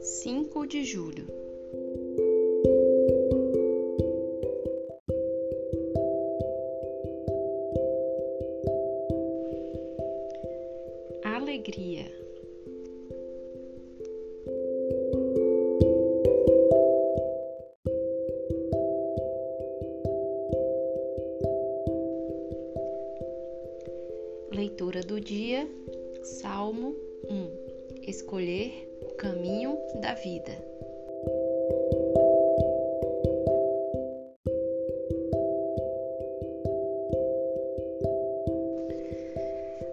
5 de julho. Alegria. Leitura do dia, Salmo 1. Escolher caminho da vida.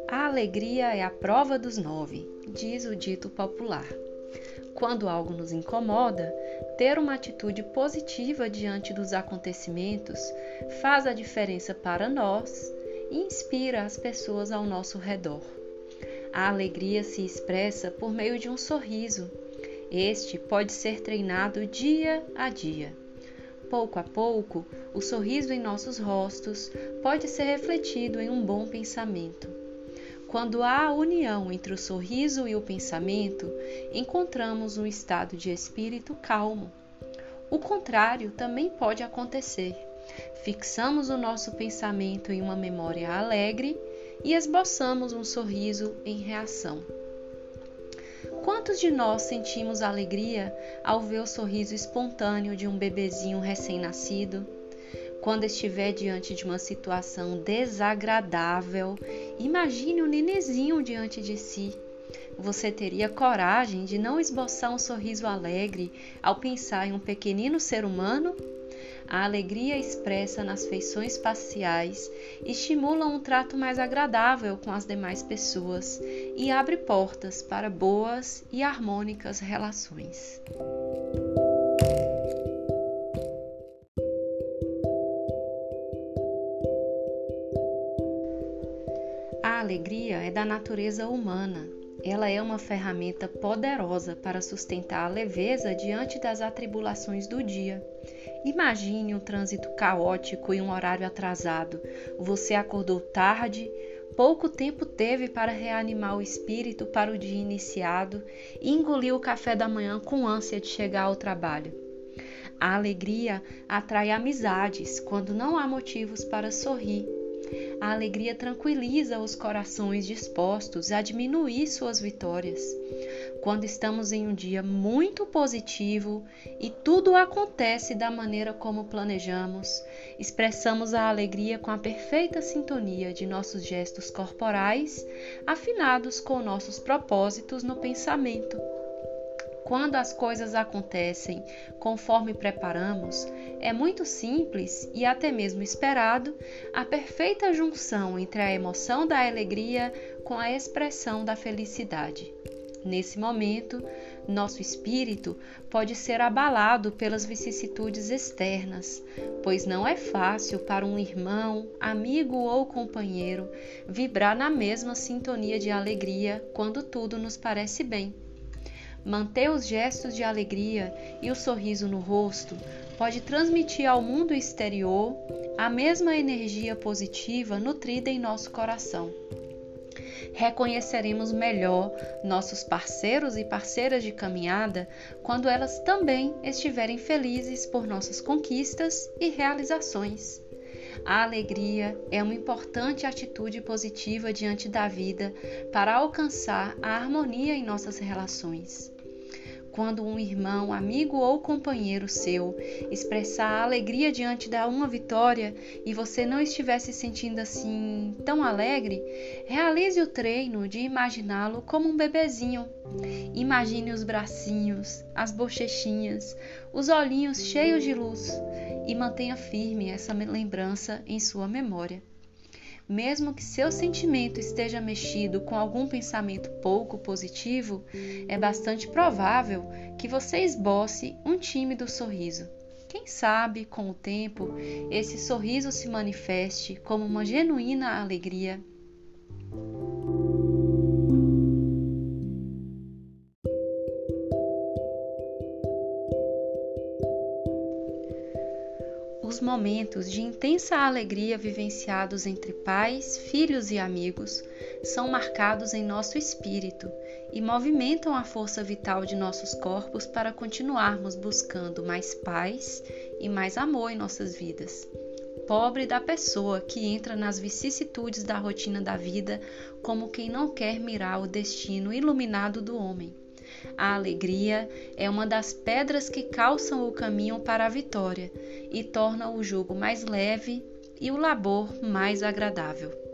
A alegria é a prova dos nove, diz o dito popular. Quando algo nos incomoda, ter uma atitude positiva diante dos acontecimentos faz a diferença para nós e inspira as pessoas ao nosso redor. A alegria se expressa por meio de um sorriso. Este pode ser treinado dia a dia. Pouco a pouco, o sorriso em nossos rostos pode ser refletido em um bom pensamento. Quando há a união entre o sorriso e o pensamento, encontramos um estado de espírito calmo. O contrário também pode acontecer. Fixamos o nosso pensamento em uma memória alegre e esboçamos um sorriso em reação. Quantos de nós sentimos alegria ao ver o sorriso espontâneo de um bebezinho recém-nascido? Quando estiver diante de uma situação desagradável, imagine um nenezinho diante de si. Você teria coragem de não esboçar um sorriso alegre ao pensar em um pequenino ser humano? A alegria expressa nas feições faciais estimula um trato mais agradável com as demais pessoas e abre portas para boas e harmônicas relações. A alegria é da natureza humana. Ela é uma ferramenta poderosa para sustentar a leveza diante das atribulações do dia. Imagine um trânsito caótico e um horário atrasado. Você acordou tarde, pouco tempo teve para reanimar o espírito para o dia iniciado e engoliu o café da manhã com ânsia de chegar ao trabalho. A alegria atrai amizades quando não há motivos para sorrir. A alegria tranquiliza os corações dispostos a diminuir suas vitórias quando estamos em um dia muito positivo e tudo acontece da maneira como planejamos, expressamos a alegria com a perfeita sintonia de nossos gestos corporais, afinados com nossos propósitos no pensamento. Quando as coisas acontecem conforme preparamos, é muito simples e até mesmo esperado a perfeita junção entre a emoção da alegria com a expressão da felicidade. Nesse momento, nosso espírito pode ser abalado pelas vicissitudes externas, pois não é fácil para um irmão, amigo ou companheiro vibrar na mesma sintonia de alegria quando tudo nos parece bem. Manter os gestos de alegria e o sorriso no rosto pode transmitir ao mundo exterior a mesma energia positiva nutrida em nosso coração reconheceremos melhor nossos parceiros e parceiras de caminhada quando elas também estiverem felizes por nossas conquistas e realizações. A alegria é uma importante atitude positiva diante da vida para alcançar a harmonia em nossas relações quando um irmão, amigo ou companheiro seu expressar alegria diante da uma vitória e você não estiver se sentindo assim tão alegre, realize o treino de imaginá-lo como um bebezinho. Imagine os bracinhos, as bochechinhas, os olhinhos cheios de luz e mantenha firme essa lembrança em sua memória mesmo que seu sentimento esteja mexido com algum pensamento pouco positivo, é bastante provável que você esboce um tímido sorriso. Quem sabe, com o tempo, esse sorriso se manifeste como uma genuína alegria os momentos de intensa alegria vivenciados entre pais, filhos e amigos são marcados em nosso espírito e movimentam a força vital de nossos corpos para continuarmos buscando mais paz e mais amor em nossas vidas. Pobre da pessoa que entra nas vicissitudes da rotina da vida como quem não quer mirar o destino iluminado do homem. A alegria é uma das pedras que calçam o caminho para a vitória e torna o jugo mais leve e o labor mais agradável.